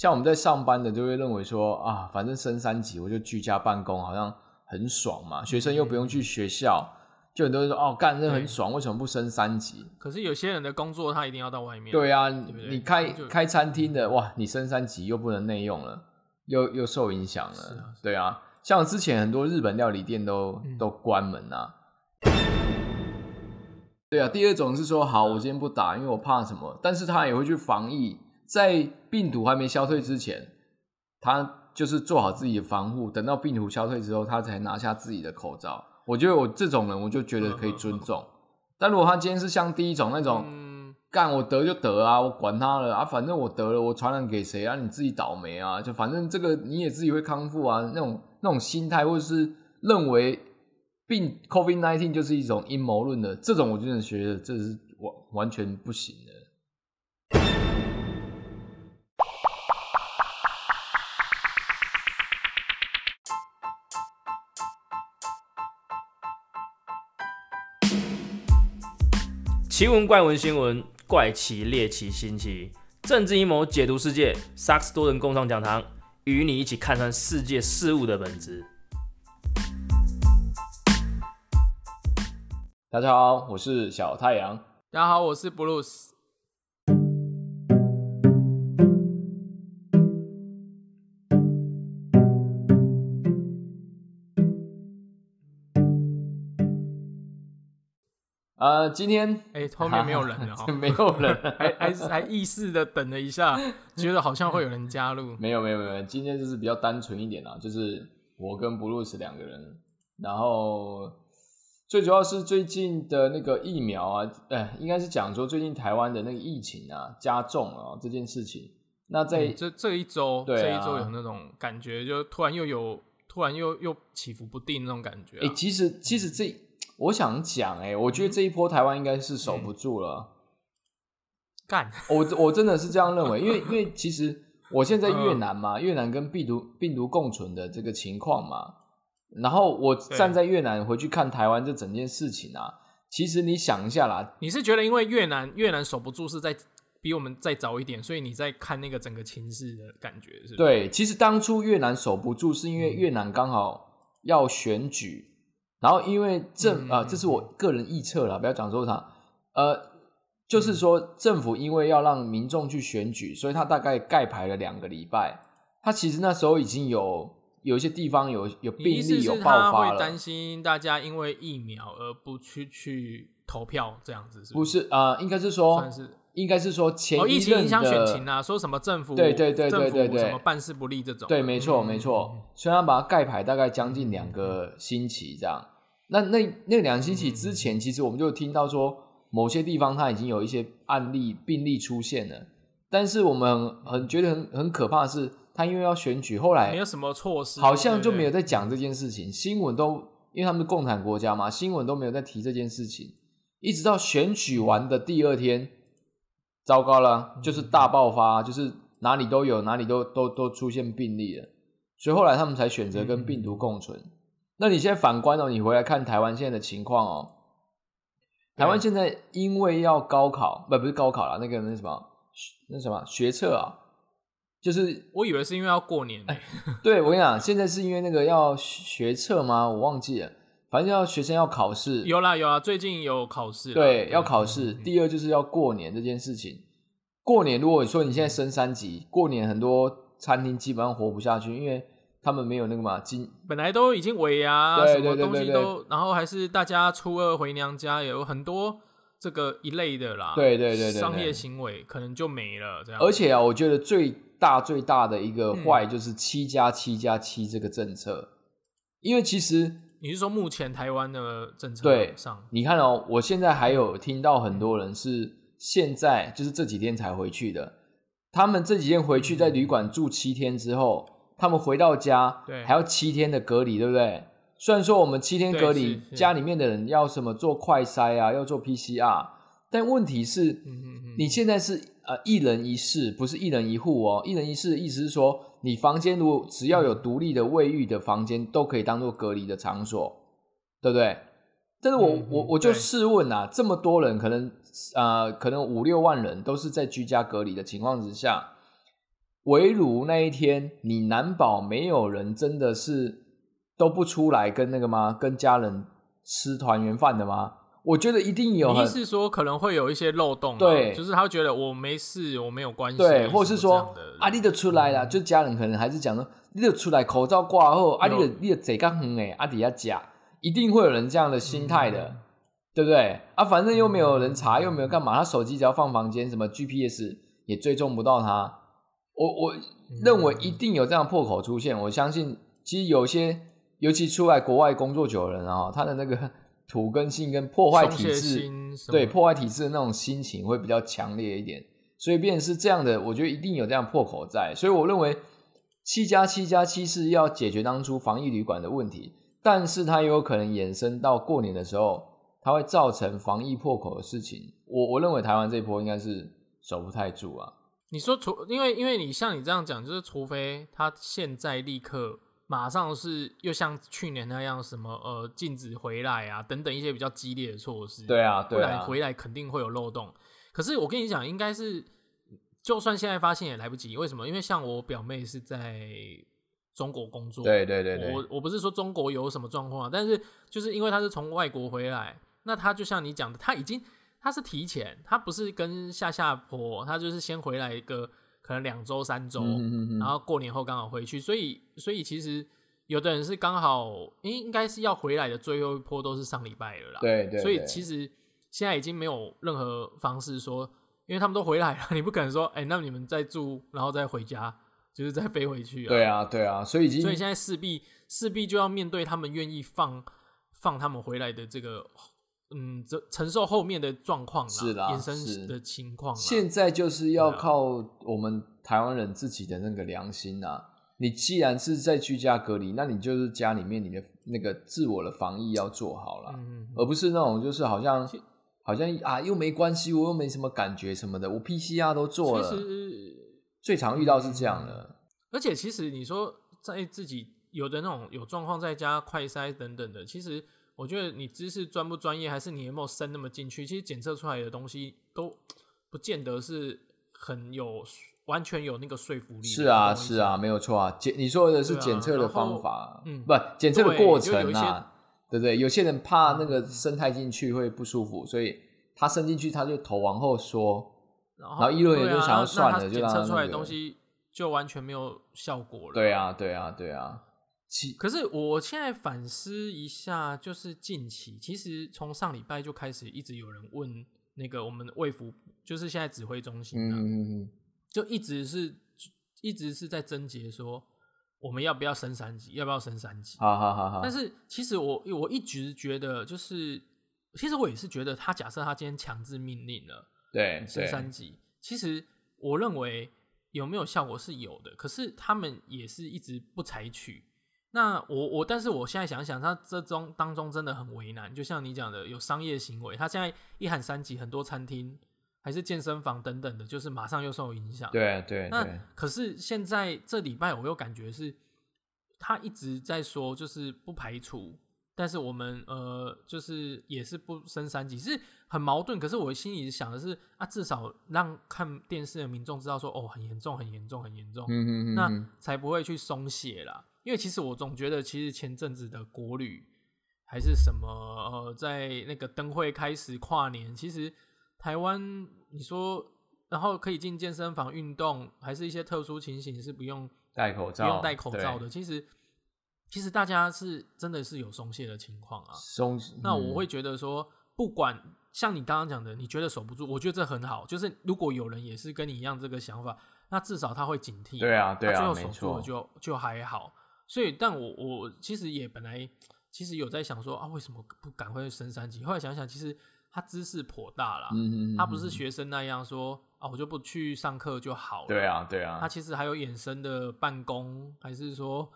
像我们在上班的就会认为说啊，反正升三级我就居家办公，好像很爽嘛，学生又不用去学校，就很多人说哦，干这很爽，为什么不升三级？可是有些人的工作他一定要到外面。对啊，你开就开餐厅的哇，你升三级又不能内用了，又又受影响了。是啊对啊，像之前很多日本料理店都、嗯都关门啊。对啊，第二种是说，好，我今天不打，因为我怕什么，但是他也会去防疫，在病毒还没消退之前，他就是做好自己的防护，等到病毒消退之后，他才拿下自己的口罩。我觉得我这种人，我就觉得可以尊重。但如果他今天是像第一种那种，嗯，干我得就得啊，我管他了啊，反正我得了，我传染给谁啊？你自己倒霉啊！就反正这个你也自己会康复啊，那种那种心态，或者是认为病 COVID nineteen 就是一种阴谋论的这种，我真的觉得这是完完全不行的。奇闻怪闻新闻，怪奇猎奇新奇，政治阴谋解读世界，萨克斯多人共创讲堂，与你一起看穿世界事物的本质。大家好，我是小太阳。大家好，我是 Bruce。呃，今天哎、后面没有人了哦，没有人，还还还意识的等了一下，觉得好像会有人加入。没有没有没有，今天就是比较单纯一点啦，就是我跟布鲁斯两个人，然后最主要是最近的那个疫苗啊，哎，应该是讲说最近台湾的那个疫情啊加重了、这件事情。那在、嗯这这一周，对啊这一周有那种感觉，就突然又有，突然又又起伏不定那种感觉、哎、啊。其实其实这我想讲，哎，我觉得这一波台湾应该是守不住了。干，我我真的是这样认为，因为 因为其实我现在在越南嘛，越南跟病毒病毒共存的这个情况嘛，然后我站在越南回去看台湾这整件事情啊，其实你想一下啦，你是觉得因为越南越南守不住是在比我们再早一点，所以你在看那个整个情势的感觉是是？对，其实当初越南守不住，是因为越南刚好要选举，然后因为政啊、嗯这是我个人臆测了，不要讲说他，呃，就是说政府因为要让民众去选举，所以他大概盖牌了两个礼拜，他其实那时候已经有有一些地方有有病例有爆发了他会担，心大家因为疫苗而不去去投票这样子是不是？是啊、呃应该是说算是应该是说前哦，一疫情任影响选情啊，说什么政府对对对对对对什么办事不力这种啊，对，没错，嗯没错。所以他把它盖牌大概将近两个星期这样。那那那两个星期之前，其实我们就有听到说，某些地方它已经有一些案例病例出现了。但是我们很很觉得很很可怕的是，他因为要选举，后来没有什么措施，好像就没有对在讲这件事情，新闻都因为他们是共产国家嘛，新闻都没有在提这件事情，一直到选举完的第二天，糟糕了，就是大爆发，就是哪里都有，哪里都都都出现病例了，所以后来他们才选择跟病毒共存。那你现在反观哦，你回来看台湾现在的情况哦，台湾现在因为要高考，不不是高考了，那个那什么那什么学测啊，就是我以为是因为要过年，哎对，我跟你讲，现在是因为那个要学测吗？我忘记了，反正要学生要考试，有啦有啦，最近有考试，对，要考试。第二就是要过年这件事情。过年如果说你现在升三级，过年很多餐厅基本上活不下去，因为他们没有那个嘛今，本来都已经尾牙，对什么东西都，然后还是大家初二回娘家，有很多这个一类的啦，对对对对对。商业行为可能就没了这样，而且啊，我觉得最大最大的一个嗯。坏就是七加七加七这个政策，因为其实你是说目前台湾的政策对上，你看哦，我现在还有听到很多人是现在就是这几天才回去的，他们这几天回去在旅馆住七天之后，他们回到家对还要七天的隔离，对不对？虽然说我们七天隔离家里面的人要什么做快筛啊，要做 PCR，但问题是，嗯嗯嗯，你现在是呃一人一室，不是一人一户哦。一人一室的意思是说，你房间如果只要有独立的卫浴的房间，都可以当做隔离的场所，对不对？但是我、我我就对试问啊，这么多人，可能呃可能五六万人都是在居家隔离的情况之下，围炉那一天，你难保没有人真的是都不出来跟那个吗？跟家人吃团圆饭的吗？我觉得一定有你意思说可能会有一些漏洞、啊，对就是他会觉得我没事，我没有关系，对，或是说阿丽的啊，你就出来了，就家人可能还是讲说，你就出来口罩挂后，啊，你有就你的嘴刚远诶，啊底下假，一定会有人这样的心态的，对不对？啊，反正又没有人查，又没有干嘛，他手机只要放房间，什么 GPS 也追踪不到他。我我认为一定有这样破口出现，我相信其实有些，尤其出来国外工作久的人啊，他的那个 土根性跟破坏体制，对破坏体制的那种心情会比较强烈一点，所以变成是这样的，我觉得一定有这样破口在，所以我认为七加七加七是要解决当初防疫旅馆的问题，但是它也有可能衍生到过年的时候，它会造成防疫破口的事情。我我认为台湾这一波应该是守不太住啊。你说除因为因为你像你这样讲，就是除非他现在立刻马上是又像去年那样什么呃禁止回来啊等等一些比较激烈的措施，对啊，不对啊，然回来肯定会有漏洞。可是我跟你讲，应该是就算现在发现也来不及。为什么？因为像我表妹是在中国工作，对对对对，我我不是说中国有什么状况啊，但是就是因为他是从外国回来，那他就像你讲的，他已经他是提前，他不是跟下下坡，他就是先回来一个可能两周三周，然后过年后刚好回去，所以所以其实有的人是刚好应应该是要回来的最后一波都是上礼拜了啦，对对，所以其实现在已经没有任何方式说，因为他们都回来了，你不可能说，哎、那你们再住然后再回家，就是再飞回去啊，对啊对啊，所以已经所以现在势必势必就要面对他们愿意放放他们回来的这个，嗯，这承受后面的状况啦，是啦衍生是的情况啦。现在就是要靠我们台湾人自己的那个良心啊！你既然是在居家隔离，那你就是家里面你的那个自我的防疫要做好了，嗯，而不是那种就是好像好像啊又没关系，我又没什么感觉什么的，我 PCR 都做了其了，实最常遇到是这样的。而且其实你说在自己有的那种有状况在家快筛等等的，其实我觉得你知识专不专业，还是你有没有深那么进去，其实检测出来的东西都不见得是很有完全有那个说服力。是啊，是啊，没有错啊。检你说的是检测的方法，嗯不检测的对过程啊，对不对？有些人怕那个生态进去会不舒服，所以他伸进去他就头往后缩，然然后医论也就想要算了检测出来的东西就完全没有效果了。对啊，对啊，对啊。其可是我现在反思一下，就是近期，其实从上礼拜就开始一直有人问那个我们的卫福，就是现在指挥中心啊，嗯嗯嗯，就一直是一直是在症结说我们要不要升三级，要不要升三级。好好好好。但是其实我我一直觉得，就是其实我也是觉得，他假设他今天强制命令了。对升三级，其实我认为有没有效果是有的，可是他们也是一直不采取。那我我，但是我现在想想，他这中当中真的很为难。就像你讲的，有商业行为，他现在一喊三级，很多餐厅还是健身房等等的，就是马上又受影响。对对那对，可是现在这礼拜我又感觉是，他一直在说，就是不排除，但是我们呃，就是也是不升三级，是很矛盾。可是我心里想的是啊，至少让看电视的民众知道说，哦，很严重，很严重，很严重，嗯嗯嗯，那嗯才不会去松懈啦。因为其实我总觉得，其实前阵子的国旅还是什么呃，在那个灯会开始跨年，其实台湾你说，然后可以进健身房运动，还是一些特殊情形是不用戴口罩，不用戴口罩的。其实其实大家是真的是有松懈的情况啊。松。嗯那我会觉得说，不管像你刚刚讲的，你觉得守不住，我觉得这很好。就是如果有人也是跟你一样这个想法，那至少他会警惕。对啊对啊最后守住错了就就还好。所以，但我我其实也本来其实有在想说啊，为什么不赶快升三级？后来想想，其实他知识颇大啦，嗯嗯嗯，他不是嗯学生那样说啊，我就不去上课就好了。对啊对啊他啊，其实还有衍生的办公，还是说，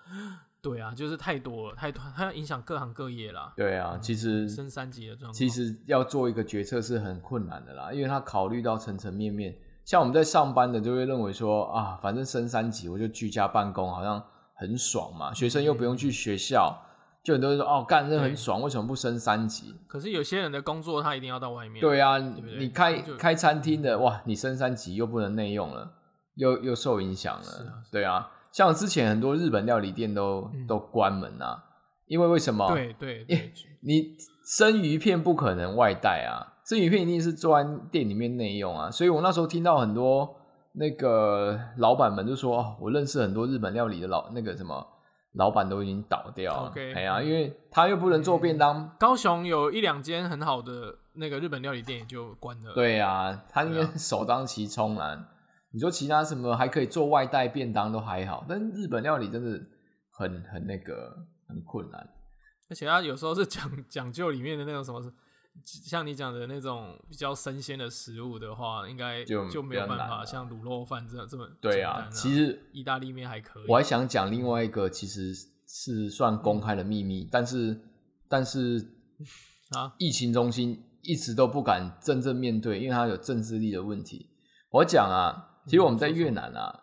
对啊，就是太多了，太多，它要影响各行各业啦。对啊，其实升三级的状况，其实要做一个决策是很困难的啦，因为他考虑到层层面面。像我们在上班的就会认为说啊，反正升三级我就居家办公，好像很爽嘛，学生又不用去学校，就很多人说哦，干这很爽，为什么不升三级？可是有些人的工作他一定要到外面。对啊，你开开餐厅的哇，你升三级又不能内用了，又又受影响了。对啊，像之前很多日本料理店都、嗯都关门啊，因为为什么？对对对，你生鱼片不可能外带啊，生鱼片一定是做完店里面内用啊。所以我那时候听到很多那个老板们就说，哦我认识很多日本料理的老那个什么老板都已经倒掉了。OK 哎呀，因为他又不能做便当。高雄有一两间很好的那个日本料理店也就关了。对啊，他应该 首当其冲啦。你说其他什么还可以做外带便当都还好，但日本料理真的很很那个很困难。而且他有时候是讲讲究里面的那种什么，像你讲的那种比较生鲜的食物的话，应该就就没有办法像卤肉饭这样这么对啊。其实意大利面还可以，我还想讲另外一个，其实是算公开的秘密，但是但是啊，疫情中心一直都不敢真正面对，因为它有政治力的问题。我讲啊，其实我们在越南啊，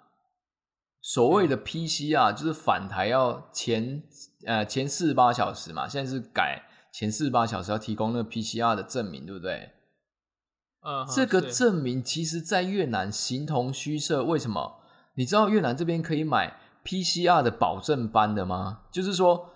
所谓的 PC 啊，就是返台要前呃前四十八小时嘛，现在是改前四十八小时要提供那个 PCR 的证明，对不对？嗯，这个证明其实在越南形同虚设，为什么？你知道越南这边可以买 PCR 的保证班的吗？就是说，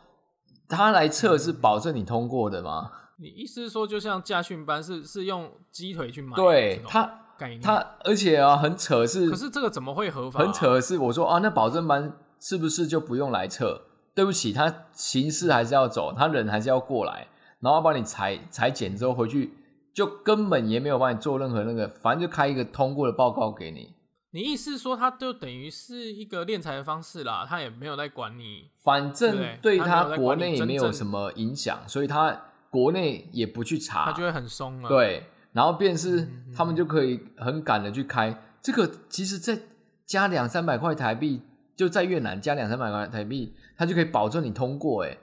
他来测是保证你通过的吗？你意思是说，就像驾训班是是用鸡腿去买对他，他而且啊，很扯是，可是这个怎么会合法、很扯，是，我说啊，那保证班是不是就不用来测？对不起，他形式还是要走，他人还是要过来，然后帮你裁裁剪之后回去，就根本也没有帮你做任何那个，反正就开一个通过的报告给你。你意思是说，他就等于是一个敛财的方式啦，他也没有在管你。反正对对他国内也没有什么影响，所以他国内也不去查，他就会很松了。，对，然后便是嗯他们就可以很赶的去开这个，其实再加两三百块台币，就在越南加两三百块台币，他就可以保证你通过。哎，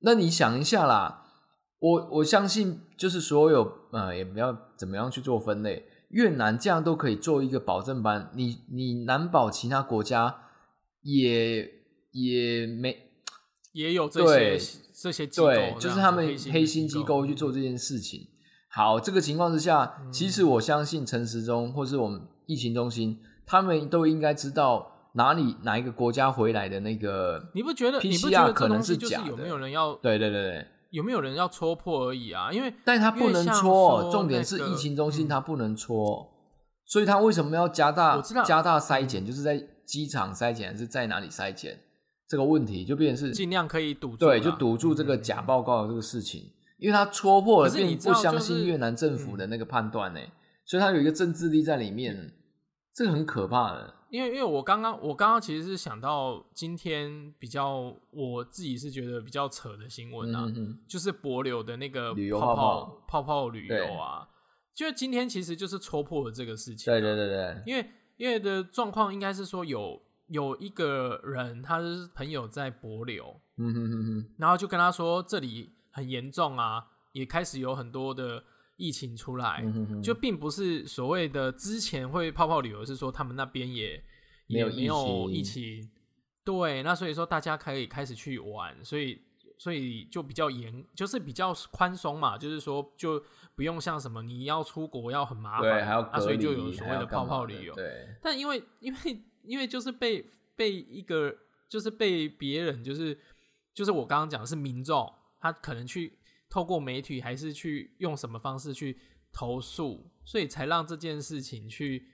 那你想一下啦，我我相信就是所有呃，也不要怎么样去做分类，越南这样都可以做一个保证班，你你难保其他国家也也没也有这些这些机构这对就是他们黑心机机构去做这件事情。好，这个情况之下，嗯其实我相信陈时中或是我们疫情中心，他们都应该知道哪里哪一个国家回来的那个，你不觉得？你不 PCR 觉得可能是假的有没有人要对对对对，有没有人要戳破而已啊？因为但他不能戳，重点是疫情中心嗯他不能戳，所以他为什么要加大加大筛检？就是在机场筛检还是在哪里筛检？这个问题就变成是尽量可以堵住对，就堵住这个假报告的这个事情，因为他戳破了，并不相信越南政府的那个判断呢，所以他有一个政治力在里面，这个很可怕的。因为因为我刚刚我刚刚其实是想到今天比较我自己是觉得比较扯的新闻啊，就是博流的那个旅游泡泡泡泡旅游啊，就今天其实就是戳破了这个事情、啊对对，对对，因为因为的状况应该是说有有一个人他是朋友在博流，嗯哼哼哼，然后就跟他说这里很严重啊，也开始有很多的疫情出来，嗯哼哼，就并不是所谓的之前会泡泡旅游，是说他们那边也也没有疫疫情，对，那所以说大家可以开始去玩，所以所以就比较严，就是比较宽松嘛，就是说就不用像什么你要出国要很麻烦，对，还要啊，所以就有所谓的泡泡旅游，对，但因为因为因为就是被被一个就是被别人就是就是我刚刚讲的是民众，他可能去透过媒体还是去用什么方式去投诉，所以才让这件事情去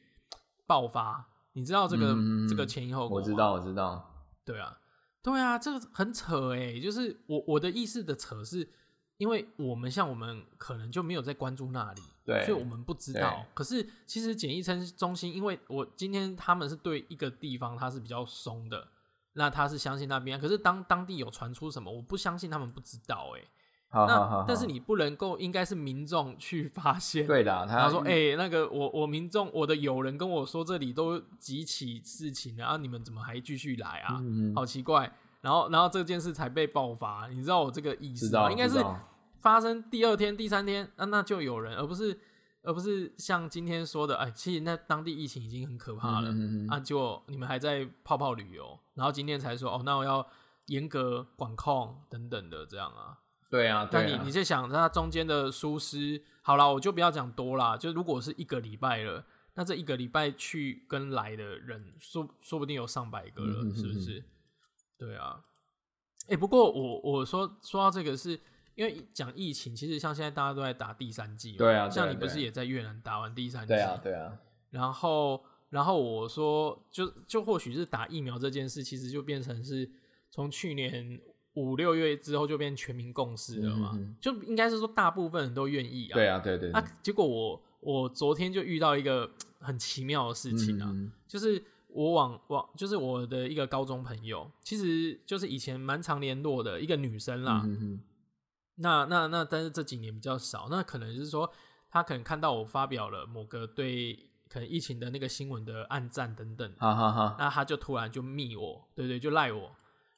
爆发。你知道这个、嗯这个前因后果？我知道，。我知道，对啊，对啊，这个很扯哎、就是我我的意思的扯是，因为我们像我们可能就没有在关注那里，对所以我们不知道。可是其实检疫中中心，因为我今天他们是对一个地方它是比较松的，那他是相信那边，可是当当地有传出什么，我不相信他们不知道哎、好好好好，那但是你不能够，应该是民众去发现。对的，他说：“哎、那个我我民众我的友人跟我说这里都几起事情了，啊，你们怎么还继续来啊？嗯，好奇怪。”然后然后这件事才被爆发，你知道我这个意思吗？应该是发生第二天、第三天，那、那就有人，而不是而不是像今天说的，哎，其实那当地疫情已经很可怕了、啊，就你们还在泡泡旅游，然后今天才说哦，那我要严格管控等等的这样啊。对啊，对啊但你你在想它中间的疏失，好啦，我就不要讲多啦，就如果是一个礼拜了，那这一个礼拜去跟来的人，说说不定有上百个了，嗯哼哼是不是？对啊。哎、不过我我说说到这个是，因为讲疫情，其实像现在大家都在打第三季嘛，对啊像你不是也在越南打完第三季？对啊，对啊，然后，然后我说，就就或许是打疫苗这件事，其实就变成是从去年五六月之后就变全民共识了嘛，嗯就应该是说大部分人都愿意啊。对啊，对对啊，结果我我昨天就遇到一个很奇妙的事情啊，嗯就是我往往就是我的一个高中朋友，其实就是以前蛮常联络的一个女生啦。嗯哼那那那，但是这几年比较少，那可能就是说，她可能看到我发表了某个对可能疫情的那个新闻的暗赞等等，哈哈哈，那他就突然就密我，对对，就赖我，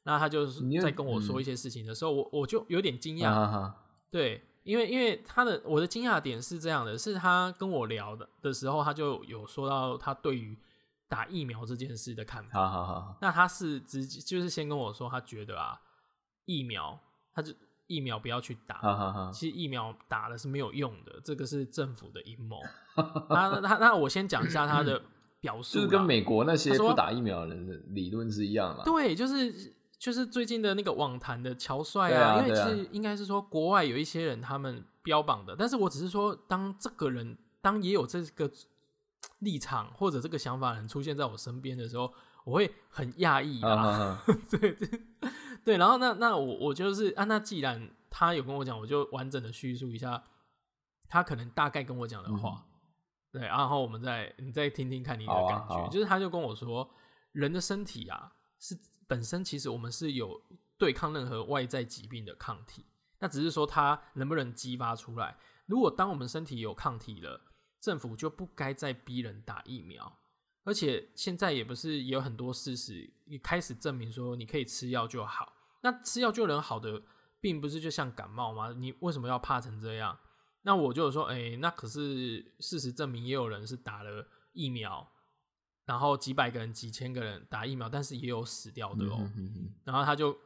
那他就是在跟我说嗯。一些事情的时候，我我就有点惊讶，对，因为因为他的我的惊讶点是这样的，是他跟我聊的的时候，他就有说到他对于打疫苗这件事的看法，好好好，那他是直接就是先跟我说，他觉得啊，疫苗，他就疫苗不要去打，其实疫苗打了是没有用的，这个是政府的阴谋。那那那我先讲一下他的表述，就是跟美国那些说不打疫苗的人的理论是一样的嘛？对，就是就是最近的那个网坛的乔帅对啊因为其实应该是说国外有一些人他们标榜的，但是我只是说，当这个人当也有这个立场或者这个想法的人出现在我身边的时候，我会很讶异哈啊。对对对，然后那那我我就是啊，那既然他有跟我讲，我就完整的叙述一下他可能大概跟我讲的话，对，然后我们再你再听听看你的感觉，就是他就跟我说，人的身体啊是本身其实我们是有对抗任何外在疾病的抗体，那只是说它能不能激发出来。如果当我们身体有抗体了，政府就不该再逼人打疫苗。而且现在也不是也有很多事实一开始证明说你可以吃药就好。那吃药就能好的，并不是就像感冒吗？你为什么要怕成这样？那我就说，哎、那可是事实证明，也有人是打了疫苗，然后几百个人、几千个人打疫苗，但是也有死掉的哦。嗯哼哼然后他就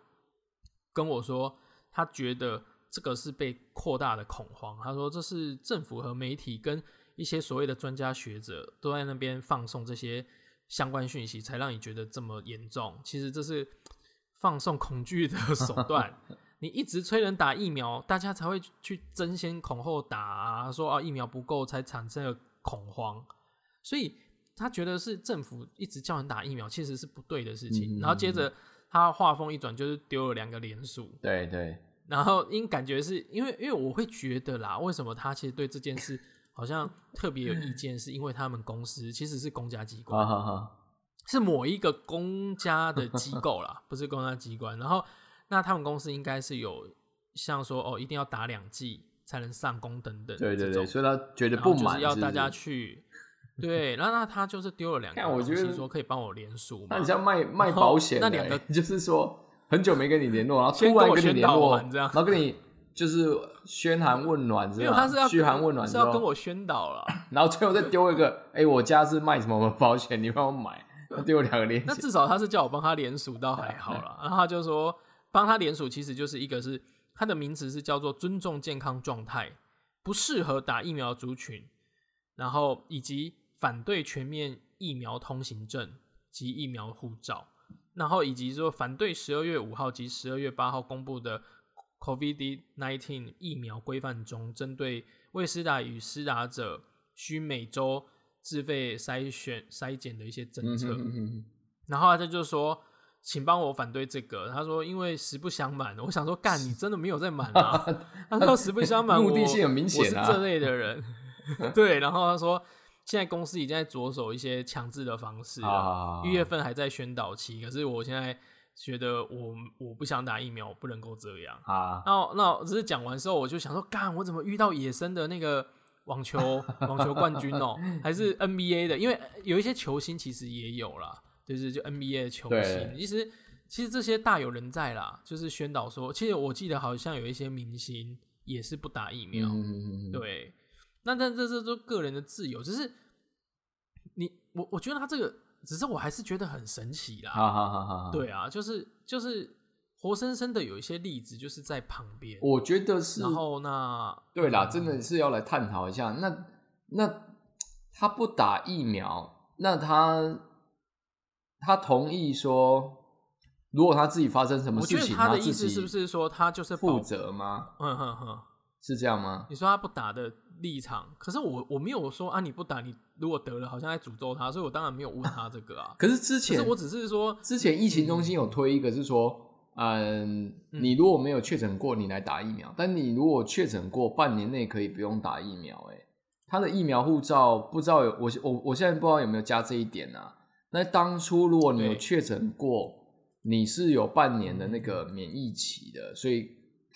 跟我说，他觉得这个是被扩大的恐慌。他说这是政府和媒体跟一些所谓的专家学者都在那边放送这些相关讯息，才让你觉得这么严重。其实这是放送恐惧的手 段。你一直催人打疫苗，大家才会去争先恐后打啊，说啊疫苗不够才产生了恐慌。所以他觉得是政府一直叫人打疫苗，其实是不对的事情。嗯然后接着他话锋一转，就是丢了两个连署，对对，然后因感觉是因为因为我会觉得啦，为什么他其实对这件事好像特别有意见，是因为他们公司其实是公家机哈关，是某一个公家的机构啦，不是公家机关。然后那他们公司应该是有像说哦，一定要打两剂才能上工等等，对对对，所以他觉得不满，就是要大家去。对，然后那他就是丢了两个东西，看我觉得说可以帮我联署嘛那你。像卖卖保险欸，那两个就是说很久没跟你联络，然后突然跟你联络，完这样然后跟你就是嘘寒问暖，因是吧？为他是要嘘寒问暖，是要跟我宣导了。然后最后再丢一个，哎，我家是卖什么保险，你帮我买，丢两个链，那至少他是叫我帮他联署，倒还好了。然后他就说，帮他联署其实就是一个是他的名词是叫做尊重健康状态，不适合打疫苗族群，然后以及反对全面疫苗通行证及疫苗护照，然后以及说反对十二月五号及十二月八号公布的 COVID-19 疫苗规范中，针对未施打与施打者需每周自费筛选筛检的一些政策。嗯哼哼哼然后他就说：“请帮我反对这个。”他说：“因为实不相瞒，我想说，干你真的没有在瞒啊？”他说：“实不相瞒，目的性很明显啊我是这类的人。”对，然后他说：“现在公司已经在着手一些强制的方式了，啊，一月份还在宣导期，可是我现在觉得我我不想打疫苗，我不能够这样。”啊，那那只是讲完之后，我就想说，干，我怎么遇到野生的那个网球网球冠军哦、还是 NBA 的？因为有一些球星其实也有啦，就是就 NBA 的球星，其实其实这些大有人在啦，就是宣导说，其实我记得好像有一些明星也是不打疫苗，嗯对，那但这这都个人的自由，只是你我我觉得他这个，只是我还是觉得很神奇啦，好好好好好，对啊，就是就是活生生的有一些例子，就是在旁边。我觉得是，然后那对啦，真的是要来探讨一下。那那他不打疫苗，那他他同意说，如果他自己发生什么我觉事情，得他的意思是不是说他就是负？责吗？嗯哼哼，是这样吗？你说他不打的立场，可是我我没有说啊，你不打，你如果得了，好像在诅咒他，所以我当然没有问他这个啊。可是之前可是我只是说，之前疫情中心有推一个是说，嗯，你如果没有确诊过，你来打疫苗；但你如果确诊过，半年内可以不用打疫苗、欸。哎，他的疫苗护照不知道有我我我现在不知道有没有加这一点啊？那当初如果你有确诊过，你是有半年的那个免疫期的，所以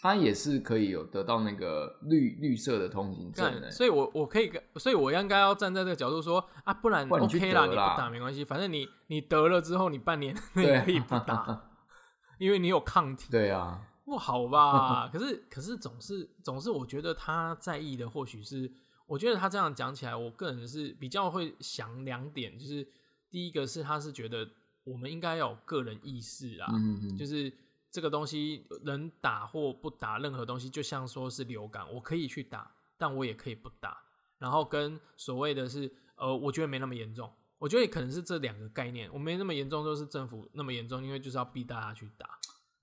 他也是可以有得到那个绿绿色的通行证所以我我可以跟，所以我应该要站在这个角度说啊，不然 OK 啦，你不打没关系，反正你你得了之后，你半年内对啊可以不打，因为你有抗体。对啊，不好吧？可是可是总是总是，我觉得他在意的或许是，我觉得他这样讲起来，我个人是比较会想两点，就是第一个是他是觉得我们应该要有个人意识啦，嗯嗯就是这个东西能打或不打任何东西，就像说是流感，我可以去打，但我也可以不打。然后跟所谓的是，呃，我觉得没那么严重。我觉得也可能是这两个概念，我没那么严重，就是政府那么严重，因为就是要逼大家去打。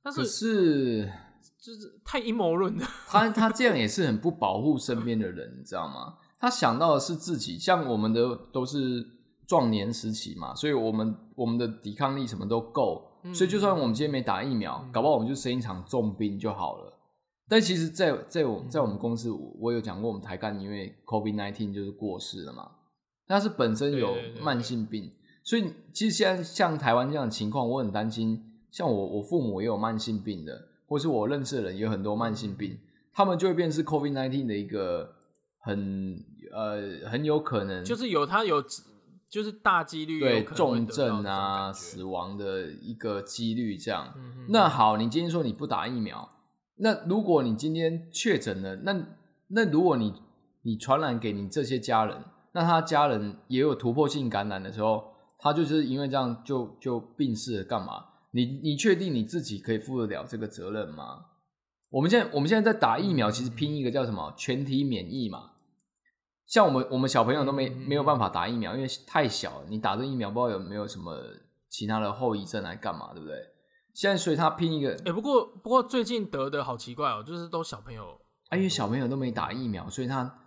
但可是是就是太阴谋论了。他他这样也是很不保护身边的人，你知道吗？他想到的是自己，像我们的都是壮年时期嘛，所以我们我们的抵抗力什么都够，嗯所以就算我们今天没打疫苗，搞不好我们就生一场重病就好了。但其实在，在我在我们公司，我我有讲过，我们台干因为 COVID nineteen 就是过世了嘛，他是本身有慢性病，所以其实现在像台湾这样的情况，我很担心。像我我父母也有慢性病的，或是我认识的人也有很多慢性病，他们就会变成是 COVID nineteen 的一个很呃很有可能就是有他有，就是大几率对重症啊、死亡的一个几率这样。嗯那好，你今天说你不打疫苗，那如果你今天确诊了，那那如果你你传染给你这些家人，那他家人也有突破性感染的时候，他就是因为这样就就病逝了，干嘛？你你确定你自己可以负得了这个责任吗？我们现在我们现在在打疫苗，其实拼一个叫什么全体免疫嘛。像我们我们小朋友都没嗯没有办法打疫苗，因为太小了，你打这疫苗不知道有没有什么其他的后遗症来干嘛，对不对？现在所以他拼一个，哎、不过不过最近得的好奇怪哦，就是都小朋友，啊，因为小朋友都没打疫苗，所以他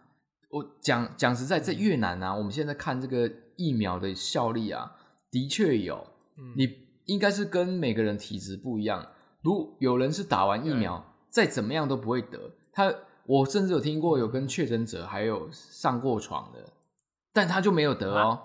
我讲讲实在，在越南啊，我们现在看这个疫苗的效力啊，的确有，嗯，你应该是跟每个人体质不一样。如有人是打完疫苗，再怎么样都不会得。他我甚至有听过有跟确诊者还有上过床的，但他就没有得哦。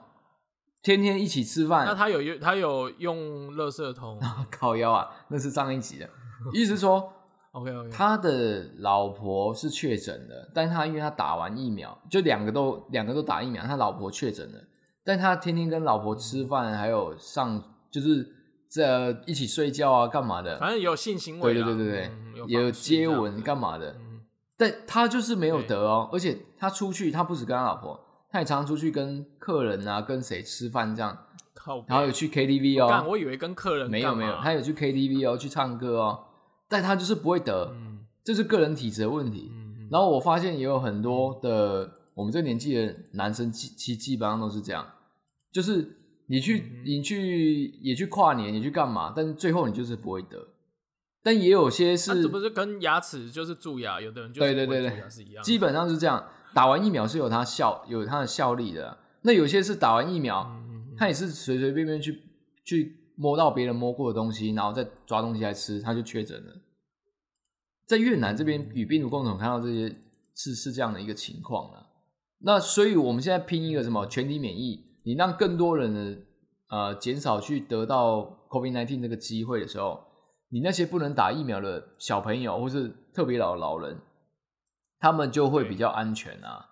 天天一起吃饭那，他有用他有用垃圾桶 靠腰啊，那是上一集的。意思是说，，OK OK，他的老婆是确诊的，但他因为他打完疫苗，就两个都两个都打疫苗，他老婆确诊了，但他天天跟老婆吃饭，还有上就是这一起睡觉啊，干嘛的？反正有性行为，对对对对对，嗯有也有接吻干嘛的？嗯，但他就是没有得哦，而且他出去，他不止跟他老婆，他也常常出去跟客人啊，跟谁吃饭这样，靠，然后有去 KTV 哦，干我以为跟客人没有没有，他有去 KTV 哦，去唱歌哦，但他就是不会得，嗯。这是个人体质的问题。然后我发现也有很多的我们这年纪的男生，基基基本上都是这样，就是你去、嗯你去也去跨年，你去干嘛，但是最后你就是不会得。但也有些是，那这不是跟牙齿就是蛀牙，有的人就对对对对是一样，基本上是这样。打完疫苗是有它效有它的效力的，那有些是打完疫苗，嗯嗯嗯他也是随随便便去去摸到别人摸过的东西，然后再抓东西来吃，他就确诊了。在越南这边与病毒共同，看到这些是是这样的一个情况了。那所以我们现在拼一个什么全体免疫，你让更多人的呃减少去得到 COVID nineteen 这个机会的时候，你那些不能打疫苗的小朋友或是特别老的老人，他们就会比较安全啊。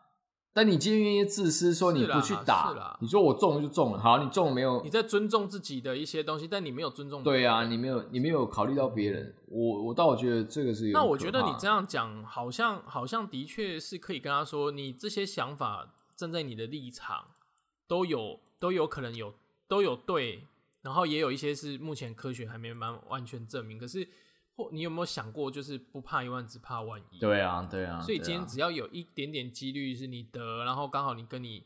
但你今天自私说你不去打，你说我中了就中了，好，你中了没有你？在尊重自己的一些东西，但你没有尊重对啊，你没有你没有考虑到别人，我我倒觉得这个是有那我觉得你这样讲，好像好像的确是可以跟他说，你这些想法站在你的立场都有都有可能有都有对，然后也有一些是目前科学还没蛮完全证明。可是或你有没有想过，就是不怕一万，只怕万一？对啊对啊，所以今天只要有一点点几率是你得，然后刚好你跟你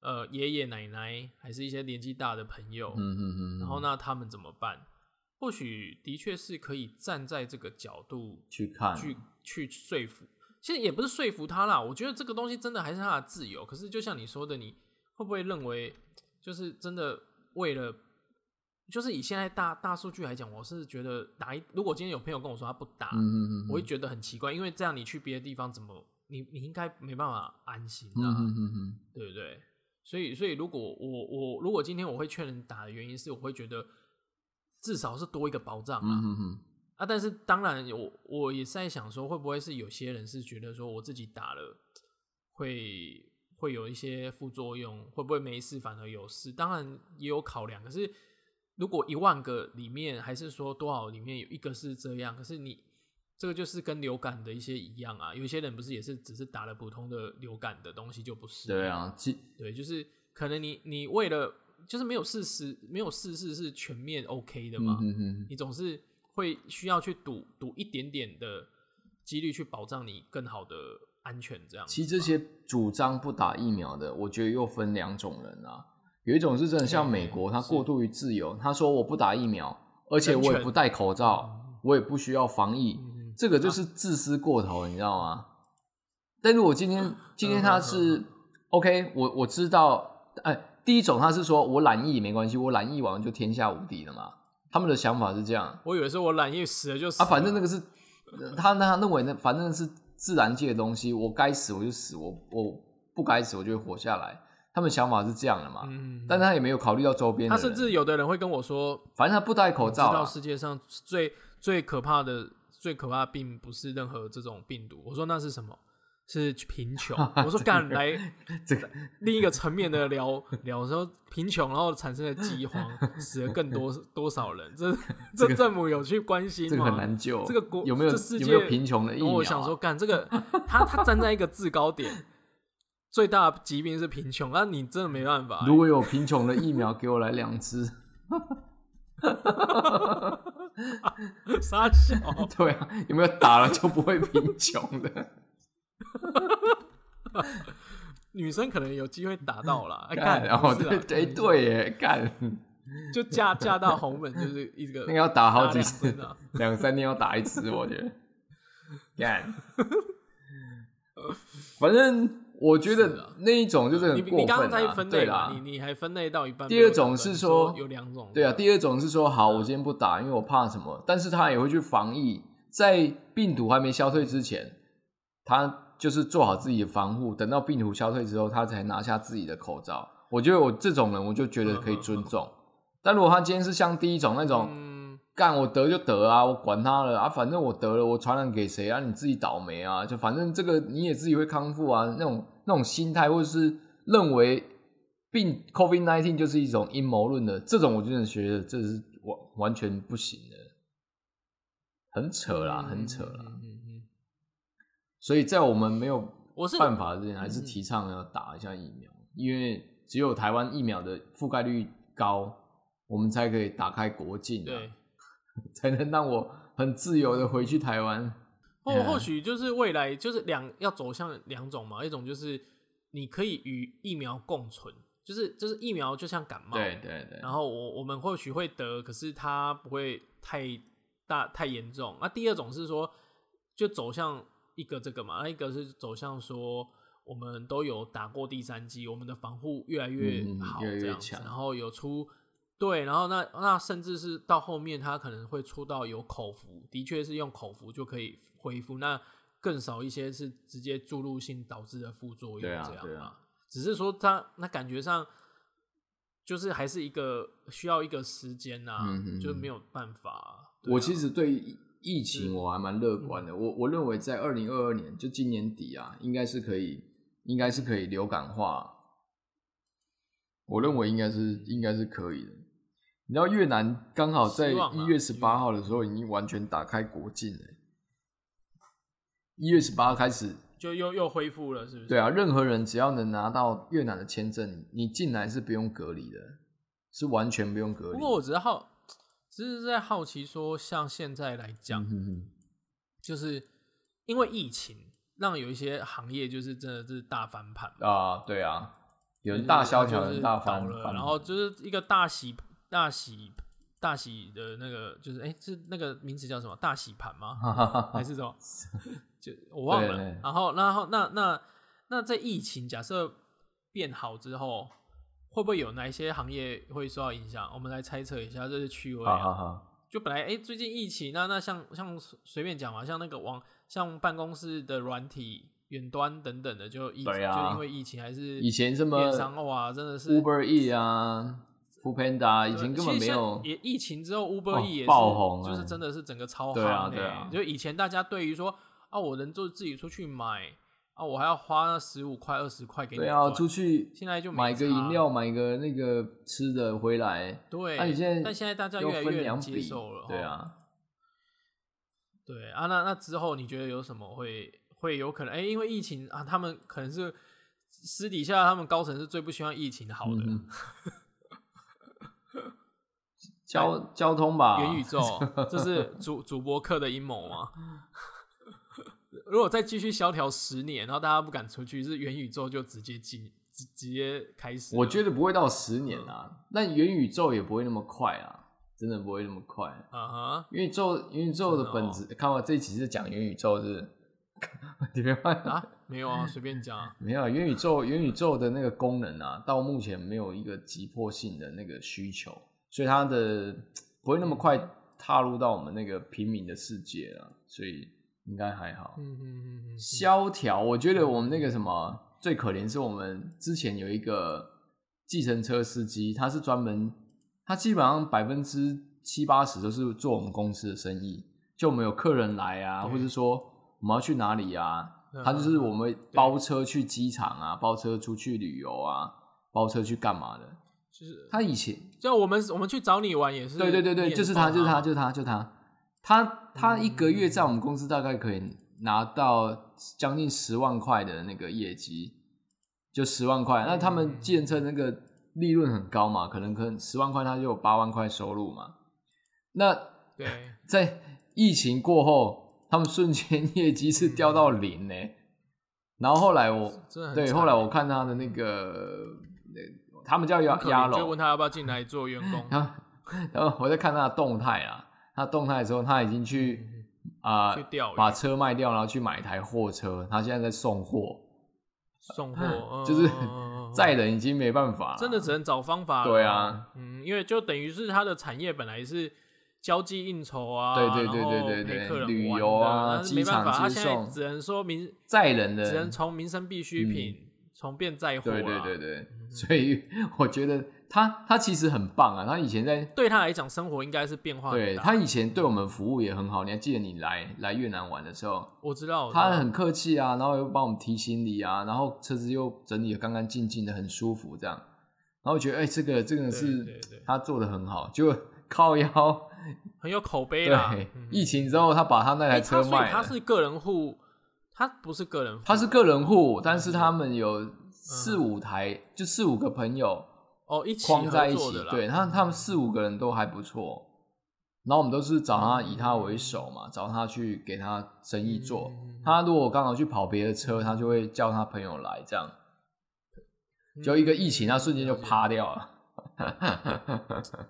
呃爷爷奶奶，还是一些年纪大的朋友，嗯嗯嗯，然后那他们怎么办？或许的确是可以站在这个角度去看，去去说服。其实也不是说服他啦，我觉得这个东西真的还是他的自由。可是就像你说的，你会不会认为，就是真的为了，就是以现在大大数据来讲，我是觉得打一，如果今天有朋友跟我说他不打，嗯嗯嗯，我会觉得很奇怪，因为这样你去别的地方怎么，你你应该没办法安心嗯啊，对不对？所以所以如果我我如果今天我会劝人打的原因是，我会觉得至少是多一个保障啊。嗯嗯嗯，啊，但是当然我我也是在想说，会不会是有些人是觉得说我自己打了会会有一些副作用，会不会没事反而有事？当然也有考量，可是如果一万个里面，还是说多少里面有一个是这样，可是你这个就是跟流感的一些一样啊，有些人不是也是只是打了普通的流感的东西就不是？对啊，其对，就是可能你你为了就是没有事实，没有事实是全面 OK 的嘛，你总是会需要去赌赌一点点的几率去保障你更好的安全，这样。其实这些主张不打疫苗的，我觉得又分两种人啊。有一种是真的像美国，他过度于自由，他说我不打疫苗，而且我也不戴口罩，我也不需要防疫，嗯这个就是自私过头，你知道吗？但如果今天今天他是 OK，我我知道，哎，第一种他是说我懒疫没关系，我懒疫完就天下无敌了嘛。他们的想法是这样我以为是我懒疫死了就死啊，反正那个是他他认为那反正是自然界的东西，我该死我就死，我我不该死我就会活下来。他们想法是这样的嘛，嗯，但他也没有考虑到周边他，甚至有的人会跟我说，反正他不戴口知罩啊，道世界上最最可怕的最可怕的病不是任何这种病毒。我说那是什么？是贫穷。我说干来这个另一个层面的聊聊说贫穷，然后产生了饥荒，死了更多 多少人？这 这政府有去关心吗？这个很难救。这个国有没有这世界有没有贫穷的疫苗、啊？我想说，干这个，他他站在一个制高点，最大的疾病是贫穷，那你真的没办法欸、如果有贫穷的疫苗，给我来两支。傻笑，对啊，有没有打了就不会贫穷的？女生可能有机会打到啦。哎干，干，然后对对对耶，干，就嫁嫁到红门就是一个那个要打好几打次两三天要打一次，我觉得。干，反正我觉得那一种就是你很过你刚。才分类对啦，，你你还分类到一半。第二种是说说有两种，对啊，第二种是说，好，我今天不打，因为我怕什么，但是他也会去防疫，在病毒还没消退之前，他就是做好自己的防护，等到病毒消退之后，他才拿下自己的口罩。我觉得我这种人，我就觉得可以尊重。但如果他今天是像第一种那种，嗯，干我得就得啊，我管他了啊，反正我得了，我传染给谁啊？你自己倒霉啊！就反正这个你也自己会康复啊，那种那种心态，或者是认为病 COVID nineteen 就是一种阴谋论的这种，我真的觉得这是完完全不行的，很扯啦，很扯啦。嗯嗯所以在我们没有办法之前，还是提倡要打一下疫苗，因为只有台湾疫苗的覆盖率高，我们才可以打开国境、啊，对。才能让我很自由的回去台湾。或 Yeah 或许就是未来就是两要走向两种嘛，一种就是你可以与疫苗共存，就是就是疫苗就像感冒，对对对，然后我我们或许会得，可是它不会太大太严重。那第二种是说，就走向一个这个嘛，那一个是走向说我们都有打过第三剂，我们的防护越来越嗯好，这样子，强然后有出。对，然后那那甚至是到后面，他可能会出到有口服，的确是用口服就可以恢复，那更少一些是直接注入性导致的副作用，这样啊只是说他那感觉上就是还是一个需要一个时间呐、就没有办法。我其实对疫疫情我还蛮乐观的。我我认为在二零二二年，就今年底啊，应该是可以，应该是可以流感化。我认为应该是应该是可以的。你知道越南刚好在一月十八号的时候已经完全打开国境了。一月十八开始，就又又恢复了，是不是？对啊，任何人只要能拿到越南的签证，你进来是不用隔离的，是完全不用隔离。不过我只是好，只是在好奇说，像现在来讲，嗯哼哼就是因为疫情，让有一些行业就是真的是大翻盘。啊，对啊，有人大萧条，有人大翻翻，然后就是一个大洗大洗大洗的那个，就是哎，是那个名词叫什么？大洗盘吗？还是什么？就我忘了。然后，然后那那那在疫情假设变好之后，会不会有哪一些行业会受到影响？我们来猜测一下，这是趣味好好啊。好，就本来哎，最近疫情，那那像像随便讲嘛，像那个网像办公室的软体、远端等等的，就疫啊就因为疫情还是以前这么电商哇，真的是 Uber E 啊、f o o Panda 啊以前根本没有也疫情之后，Uber 哦 E 也是、爆红就是哎真的是整个超对啊对啊。欸就以前大家对于说啊，我能就自己出去买啊，我还要花那十五块、二十块给你对啊，出去现在就没买个饮料，买个那个吃的回来，对，那你现在但现在大家越来越接受了，齁，对啊，对啊，那那之后你觉得有什么会会有可能？哎、因为疫情啊，他们可能是私底下他们高层是最不希望疫情好的，嗯 交交通吧，元宇宙，这是主主播课的阴谋吗？如果再继续萧条十年，然后大家不敢出去，是元宇宙就直接进直直接开始？我觉得不会到十年啊，那元宇宙也不会那么快啊，真的不会那么快。啊哈，元宇宙，元宇宙的本质，看我这一期是讲元宇宙是，你别换啊，没有啊，随便讲啊。没有啊元宇宙，元宇宙的那个功能啊，到目前没有一个急迫性的那个需求，所以他的不会那么快踏入到我们那个平民的世界了，所以应该还好。嗯嗯嗯嗯，萧条，我觉得我们那个什么最可怜是我们之前有一个计程车司机，他是专门，他基本上百分之七八十都是做我们公司的生意，就我们有客人来啊，或者说我们要去哪里啊，嗯他就是我们包车去机场啊，包车出去旅游啊，包车去干嘛的。就是他以前就我们我们去找你玩也是，对对对对，就是他，就是他，啊就是他，就是他。他他一个月嗯在我们公司大概可以拿到将近十万块的那个业绩，就十万块。那他们嗯计程车那个利润很高嘛，可能可能十万块他就有八万块收入嘛。那对，在疫情过后，他们瞬间 业绩是掉到零呢、然后后来我对，后来我看他的那个，那他们叫鸭很可鸭楼，怜就问他要不要进来做员工。然后，然后我在看他的动态啊，他动态的时候，他已经去啊、嗯去钓鱼。把车卖掉，然后去买一台货车，他现在在送货，送货，嗯就是 载人已经没办法，真的只能找方法。对啊，嗯，因为就等于是他的产业本来是交际应酬啊，对对对对对对旅游啊没办法，机场他现在接送。只能说民，载人的，只能从民生必需品从变载货对对对对，所以我觉得他他其实很棒啊，他以前在。对他来讲，生活应该是变化。对他以前对我们服务也很好，你还记得你来来越南玩的时候，我知道，他很客气啊，然后又帮我们提行李啊，然后车子又整理的干干净净的，很舒服这样。然后觉得哎、这个这个是他做的很好，就靠腰。很有口碑啦。对，嗯疫情之后他把他那台车卖了，他是个人户，他不是个人户，他是个人户，但是他们有四五台，就四五个朋友哦一起框在一起对他他们四五个人都还不错。然后我们都是找他以他为首嘛，找他去给他生意做。嗯他如果刚好去跑别的车，他就会叫他朋友来，这样就一个疫情，他瞬间就趴掉了。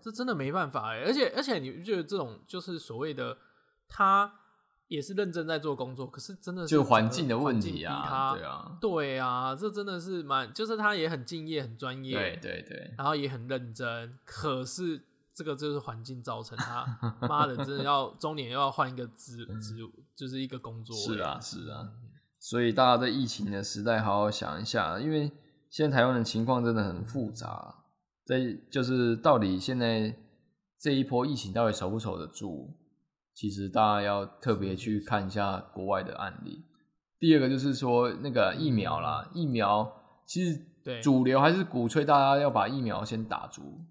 这真的没办法哎，而且而且你不觉得这种就是所谓的他也是认真在做工作，可是真的是就环境的问题啊，他对啊，对啊，这真的是蛮，就是他也很敬业、很专业，对对对，然后也很认真，可是这个就是环境造成他妈的真的要中年又要换一个职职，就是一个工作，嗯是啊是啊，所以大家在疫情的时代好好想一下，因为现在台湾的情况真的很复杂，在就是到底现在这一波疫情到底守不守得住？其实大家要特别去看一下国外的案例。第二个就是说那个疫苗啦，疫苗其实主流还是鼓吹大家要把疫苗先打足，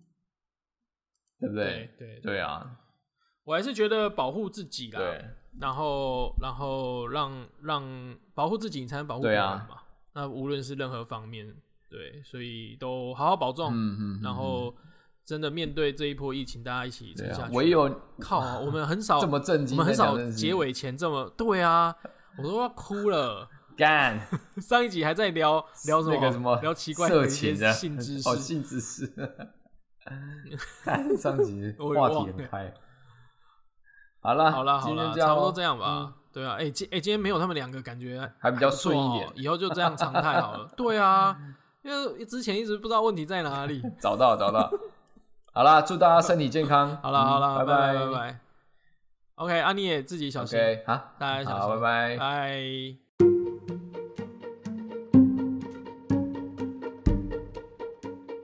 对不对对对啊，我还是觉得保护自己啦，然后然后让让保护自己，你才能保护别人嘛。那无论是任何方面，对，所以都好好保重。嗯嗯嗯然后真的面对这一波疫情，大家一起撑下去。，唯有靠，我们很少这么震惊，我们很少结尾前这么对啊，我都要哭了。干上一集还在聊 聊什么？那个什么聊奇怪的一些性知哦，识。性知识。看上集话题很开。好了，好了好啦，今天这样咯差不多这样吧。嗯对啊，哎、今哎、今天没有他们两个，感觉还比较顺一点哦以后就这样常态好了。对啊，因为之前一直不知道问题在哪里。找到找到。好啦，祝大家身体健康。好啦好了，嗯拜拜拜拜拜。OK，啊你也自己小心 OK，好，大家小好，心拜拜。拜。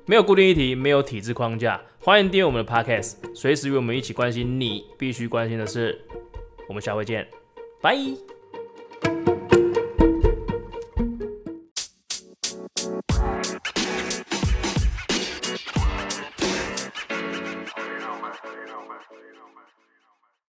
没有固定议题，没有体制框架，欢迎订阅我们的 Podcast，随时与我们一起关心你必须关心的事。我们下回见，拜。